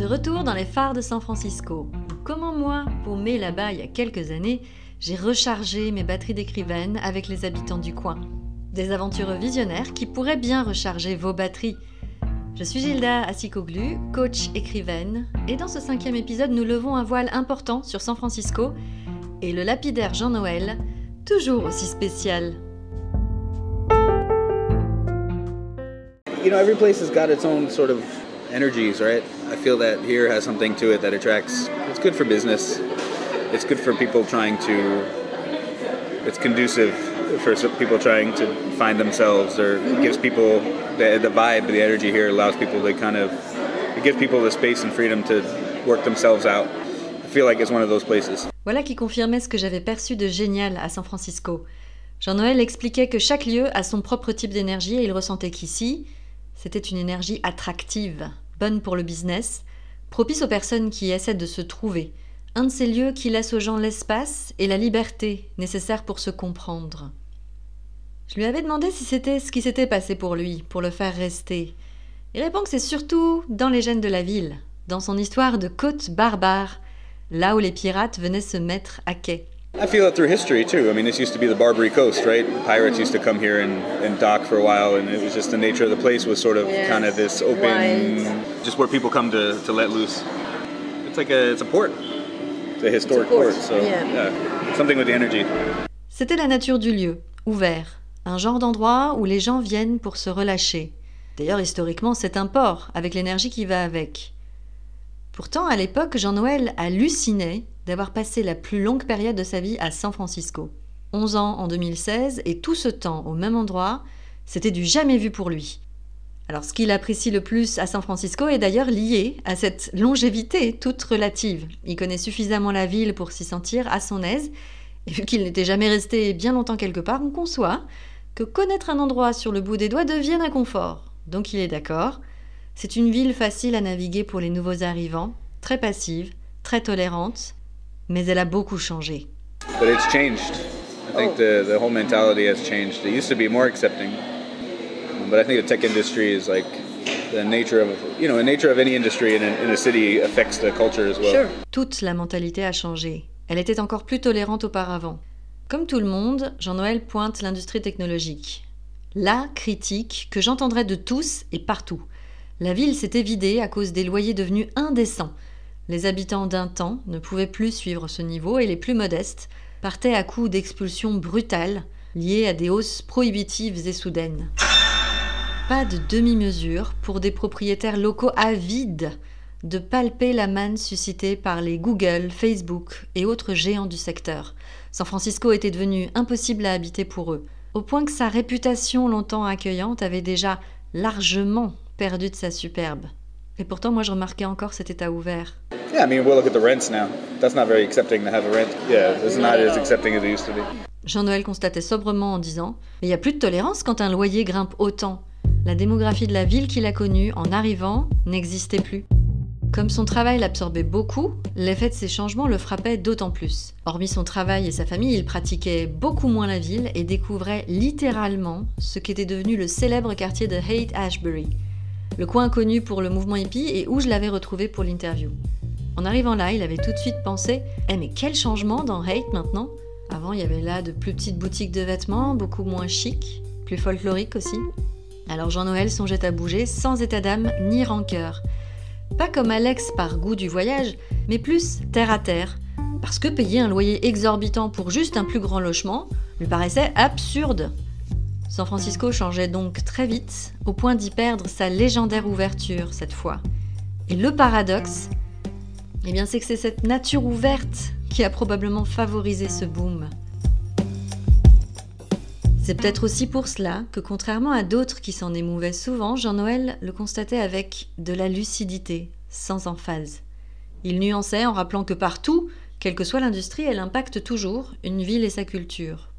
De retour dans les phares de San Francisco. Comment moi, paumé là-bas il y a quelques années, j'ai rechargé mes batteries d'écrivaine avec les habitants du coin. Des aventures visionnaires qui pourraient bien recharger vos batteries. Je suis Gilda Assikoglu, coach écrivaine, et dans ce cinquième épisode, nous levons un voile important sur San Francisco et le lapidaire Jean-Noël, toujours aussi spécial. I feel that here has something to it that attracts. It's good for business. It's good for people trying to. It's conducive for people trying to find themselves, or gives people the, the vibe, the energy here allows people to kind of. It gives people the space and freedom to work themselves out. I feel like it's one of those places. Voilà qui confirmait ce que j'avais perçu de génial à San Francisco. Jean-Noël expliquait que chaque lieu a son propre type d'énergie et il ressentait qu'ici, c'était une énergie attractive, bonne pour le business, propice aux personnes qui essaient de se trouver, un de ces lieux qui laisse aux gens l'espace et la liberté nécessaires pour se comprendre. Je lui avais demandé si c'était ce qui s'était passé pour lui, pour le faire rester. Il répond que c'est surtout dans les gènes de la ville, dans son histoire de côte barbare, là où les pirates venaient se mettre à quai. I feel it through history too. I mean, this used to be the Barbary Coast, right? Pirates used to come here and, and dock for a while, and it was just the nature of the place was sort of Yes. kind of this open, Right. just where people come to, to let loose. It's like a it's a port, it's a historic port, port. So yeah. yeah, something with the energy. C'était la nature du lieu, ouvert, un genre d'endroit où les gens viennent pour se relâcher. D'ailleurs, historiquement, c'est un port, avec l'énergie qui va avec. Pourtant, à l'époque, Jean-Noël hallucinait d'avoir passé la plus longue période de sa vie à San Francisco. 11 ans en 2016, et tout ce temps au même endroit, c'était du jamais vu pour lui. Alors, ce qu'il apprécie le plus à San Francisco est d'ailleurs lié à cette longévité toute relative. Il connaît suffisamment la ville pour s'y sentir à son aise, et vu qu'il n'était jamais resté bien longtemps quelque part, on conçoit que connaître un endroit sur le bout des doigts devienne un confort. Donc il est d'accord. C'est une ville facile à naviguer pour les nouveaux arrivants, très passive, très tolérante, mais elle a beaucoup changé. But it's changed. I think the the whole mentality has changed. It used to be more accepting, but I think the tech industry is like the nature of you know the nature of any industry in a, in a city affects the culture as well. Sure. Toute la mentalité a changé. Elle était encore plus tolérante auparavant. Comme tout le monde, Jean-Noël pointe l'industrie technologique. La critique que j'entendrais de tous et partout. La ville s'était vidée à cause des loyers devenus indécents. Les habitants d'un temps ne pouvaient plus suivre ce niveau et les plus modestes partaient à coups d'expulsions brutales liées à des hausses prohibitives et soudaines. Pas de demi-mesure pour des propriétaires locaux avides de palper la manne suscitée par les Google, Facebook et autres géants du secteur. San Francisco était devenu impossible à habiter pour eux, au point que sa réputation longtemps accueillante avait déjà largement perdu de sa superbe. Et pourtant, moi, je remarquais encore cet état ouvert. Yeah, I mean, we'll look at the rents now. That's not very accepting to have a rent. Yeah, it's Not not at as all. accepting as it used to be. Jean-Noël constatait sobrement en disant Mais il n'y a plus de tolérance quand un loyer grimpe autant. La démographie de la ville qu'il a connue en arrivant n'existait plus. Comme son travail l'absorbait beaucoup, l'effet de ces changements le frappait d'autant plus. Hormis son travail et sa famille, il pratiquait beaucoup moins la ville et découvrait littéralement ce qu'était devenu le célèbre quartier de Haight-Ashbury, le coin connu pour le mouvement hippie et où je l'avais retrouvé pour l'interview. En arrivant là, il avait tout de suite pensé Eh mais quel changement dans Haight maintenant? Avant, il y avait là de plus petites boutiques de vêtements, beaucoup moins chic, plus folkloriques aussi. Alors Jean-Noël songeait à bouger sans état d'âme ni rancœur. Pas comme Alex par goût du voyage, mais plus terre à terre. Parce que payer un loyer exorbitant pour juste un plus grand logement lui paraissait absurde. San Francisco changeait donc très vite, au point d'y perdre sa légendaire ouverture cette fois. Et le paradoxe, eh bien c'est que c'est cette nature ouverte qui a probablement favorisé ce boom. C'est peut-être aussi pour cela que, contrairement à d'autres qui s'en émouvaient souvent, Jean-Noël le constatait avec de la lucidité, sans emphase. Il nuançait en rappelant que partout, quelle que soit l'industrie, elle impacte toujours une ville et sa culture.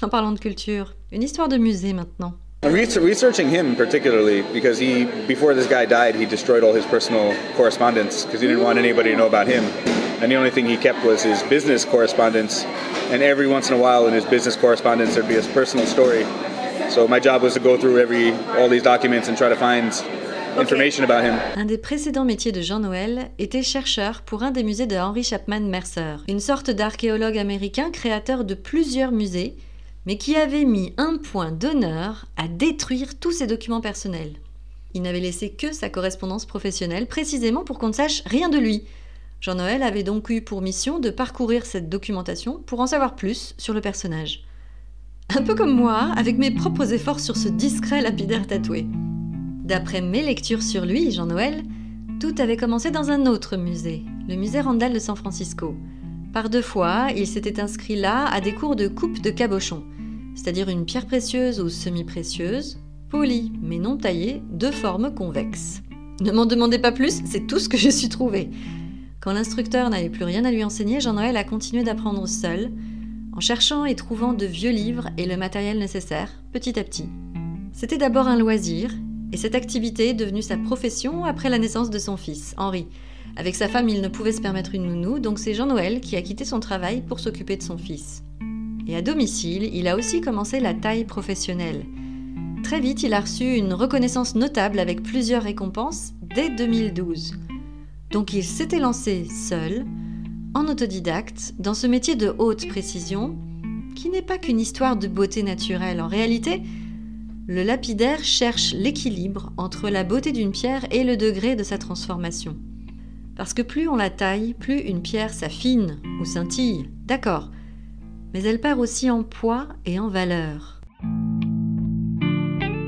En parlant de culture, une histoire de musée maintenant. I'm researching him particularly because he, before this guy died, he destroyed all his personal correspondence because he didn't want anybody to know about him. And the only thing he kept was his business correspondence. And every once in a while in his business correspondence, there'd be his personal story. So my job was to go through every all these documents and try to find information about him. Un des précédents métiers de Jean Noël était chercheur pour un des musées de Henry Chapman Mercer, une sorte d'archéologue américain créateur de plusieurs musées, mais qui avait mis un point d'honneur à détruire tous ses documents personnels. Il n'avait laissé que sa correspondance professionnelle, précisément pour qu'on ne sache rien de lui. Jean-Noël avait donc eu pour mission de parcourir cette documentation pour en savoir plus sur le personnage. Un peu comme moi, avec mes propres efforts sur ce discret lapidaire tatoué. D'après mes lectures sur lui, Jean-Noël, tout avait commencé dans un autre musée, le musée Randall de San Francisco. Par deux fois, il s'était inscrit là à des cours de coupe de cabochon, c'est-à-dire une pierre précieuse ou semi-précieuse, polie mais non taillée, de forme convexe. Ne m'en demandez pas plus, c'est tout ce que je suis trouvé. Quand l'instructeur n'avait plus rien à lui enseigner, Jean-Noël a continué d'apprendre seul, en cherchant et trouvant de vieux livres et le matériel nécessaire, petit à petit. C'était d'abord un loisir, et cette activité est devenue sa profession après la naissance de son fils, Henri. Avec sa femme, il ne pouvait se permettre une nounou, donc c'est Jean-Noël qui a quitté son travail pour s'occuper de son fils. Et à domicile, il a aussi commencé la taille professionnelle. Très vite, il a reçu une reconnaissance notable avec plusieurs récompenses dès 2012. Donc il s'était lancé seul, en autodidacte, dans ce métier de haute précision, qui n'est pas qu'une histoire de beauté naturelle. En réalité, le lapidaire cherche l'équilibre entre la beauté d'une pierre et le degré de sa transformation. Parce que plus on la taille, plus une pierre s'affine ou scintille, d'accord, mais elle perd aussi en poids et en valeur.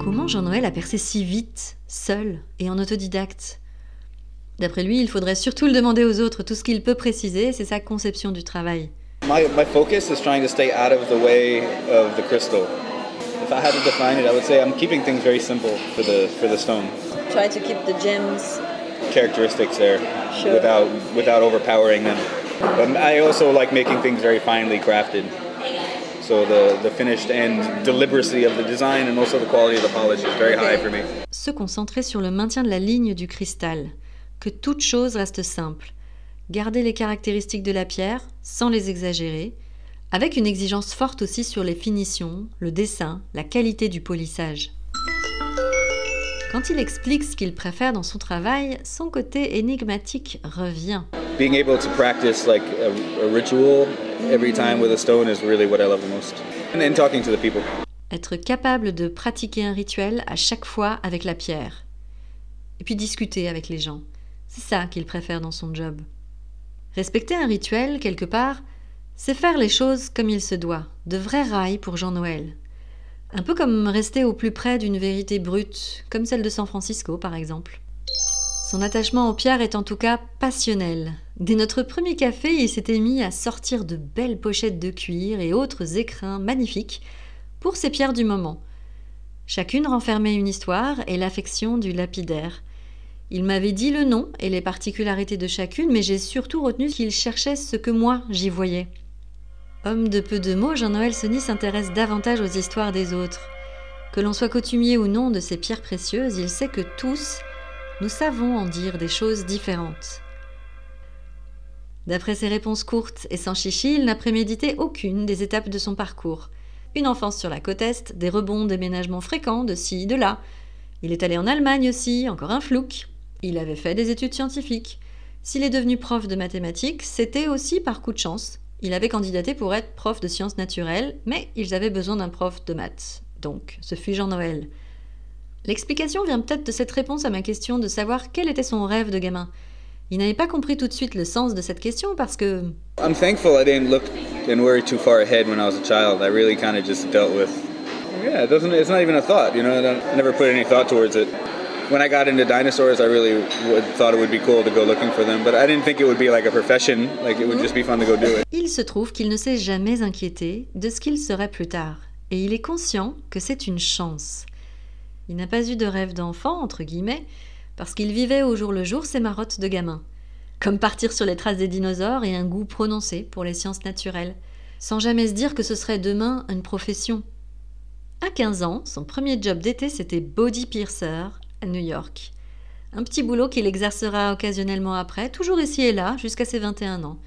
Comment Jean-Noël a percé si vite, seul et en autodidacte? D'après lui, il faudrait surtout le demander aux autres. Tout ce qu'il peut préciser, c'est sa conception du travail. My, my focus is trying to stay out of the way of the crystal. If I had to define it, I would say I'm keeping things very simple for the for the stone. Try to keep the gems. Characteristics there, Sure. without without overpowering them. But I also like making things very finely crafted. So the the finished end deliberacy of the design and also the quality of the polish is very high for me. Se concentrer sur le maintien de la ligne du cristal, que toute chose reste simple, garder les caractéristiques de la pierre sans les exagérer, avec une exigence forte aussi sur les finitions, le dessin, la qualité du polissage. Quand il explique ce qu'il préfère dans son travail, son côté énigmatique revient. Being able to practice like a, ritual every time with a stone is really what I love the most. And talking to the people. Être capable de pratiquer un rituel à chaque fois avec la pierre. Et puis discuter avec les gens. C'est ça qu'il préfère dans son job. Respecter un rituel, quelque part, c'est faire les choses comme il se doit, de vrais rails pour Jean-Noël. Un peu comme rester au plus près d'une vérité brute, comme celle de San Francisco par exemple. Son attachement aux pierres est en tout cas passionnel. Dès notre premier café, il s'était mis à sortir de belles pochettes de cuir et autres écrins magnifiques pour ses pierres du moment. Chacune renfermait une histoire et l'affection du lapidaire. Il m'avait dit le nom et les particularités de chacune, mais j'ai surtout retenu qu'il cherchait ce que moi j'y voyais. Homme de peu de mots, Jean-Noël Sony s'intéresse davantage aux histoires des autres. Que l'on soit coutumier ou non de ces pierres précieuses, il sait que tous, nous savons en dire des choses différentes. D'après ses réponses courtes et sans chichi, il n'a prémédité aucune des étapes de son parcours. Une enfance sur la côte Est, des rebonds, déménagements fréquents de ci, de là. Il est allé en Allemagne aussi, encore un flouk. Il avait fait des études scientifiques. S'il est devenu prof de mathématiques, c'était aussi par coup de chance. Il avait candidaté pour être prof de sciences naturelles, mais ils avaient besoin d'un prof de maths. Donc, ce fut Jean-Noël. L'explication vient peut-être de cette réponse à ma question de savoir quel était son rêve de gamin. Il n'avait pas compris tout de suite le sens de cette question parce que I'm thankful I didn't look and worry too far ahead when I was a child. I really kind of just dealt with. Yeah, it doesn't. It's not even a thought. You know, I, never put any thought towards it. When I got into dinosaurs, I really would, thought it would be cool to go looking for them, but I didn't think it would be like a profession. Like it would just be fun to go do it. il se trouve qu'il ne s'est jamais inquiété de ce qu'il serait plus tard. Et il est conscient que c'est une chance. Il n'a pas eu de rêve d'enfant, entre guillemets, parce qu'il vivait au jour le jour ses marottes de gamin. Comme partir sur les traces des dinosaures et un goût prononcé pour les sciences naturelles, sans jamais se dire que ce serait demain une profession. À 15 ans, son premier job d'été, c'était body piercer à New York. Un petit boulot qu'il exercera occasionnellement après, toujours ici et là, jusqu'à ses 21 ans.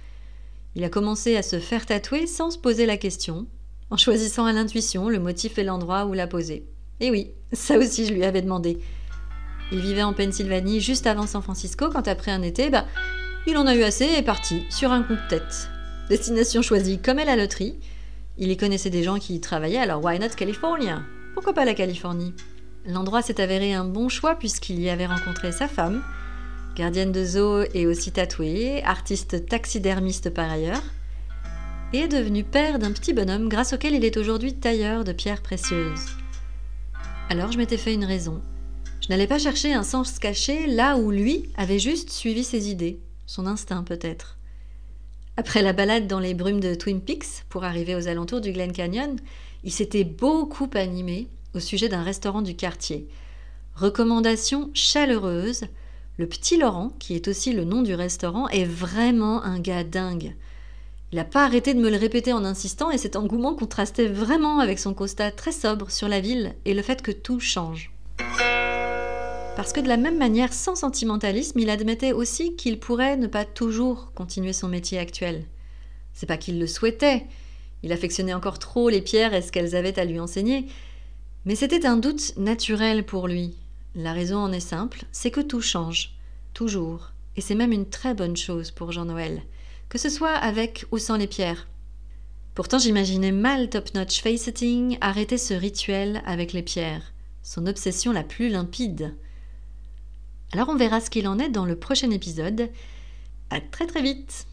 Il a commencé à se faire tatouer sans se poser la question, en choisissant à l'intuition le motif et l'endroit où la poser. Et oui, ça aussi je lui avais demandé. Il vivait en Pennsylvanie juste avant San Francisco quand après un été, bah, il en a eu assez et est parti sur un coup de tête. Destination choisie comme est la loterie. Il y connaissait des gens qui y travaillaient, alors why not California? Pourquoi pas la Californie? L'endroit s'est avéré un bon choix puisqu'il y avait rencontré sa femme, gardienne de zoo et aussi tatouée, artiste taxidermiste par ailleurs, et devenu père d'un petit bonhomme grâce auquel il est aujourd'hui tailleur de pierres précieuses. Alors je m'étais fait une raison. Je n'allais pas chercher un sens caché là où lui avait juste suivi ses idées, son instinct peut-être. Après la balade dans les brumes de Twin Peaks pour arriver aux alentours du Glen Canyon, il s'était beaucoup animé au sujet d'un restaurant du quartier. Recommandation chaleureuse, le petit Laurent, qui est aussi le nom du restaurant, est vraiment un gars dingue. Il n'a pas arrêté de me le répéter en insistant et cet engouement contrastait vraiment avec son constat très sobre sur la ville et le fait que tout change. Parce que de la même manière, sans sentimentalisme, il admettait aussi qu'il pourrait ne pas toujours continuer son métier actuel. C'est pas qu'il le souhaitait, il affectionnait encore trop les pierres et ce qu'elles avaient à lui enseigner, mais c'était un doute naturel pour lui. La raison en est simple, c'est que tout change, toujours, et c'est même une très bonne chose pour Jean-Noël, que ce soit avec ou sans les pierres. Pourtant j'imaginais mal Top Notch Face-Sitting arrêter ce rituel avec les pierres, son obsession la plus limpide. Alors on verra ce qu'il en est dans le prochain épisode. À très très vite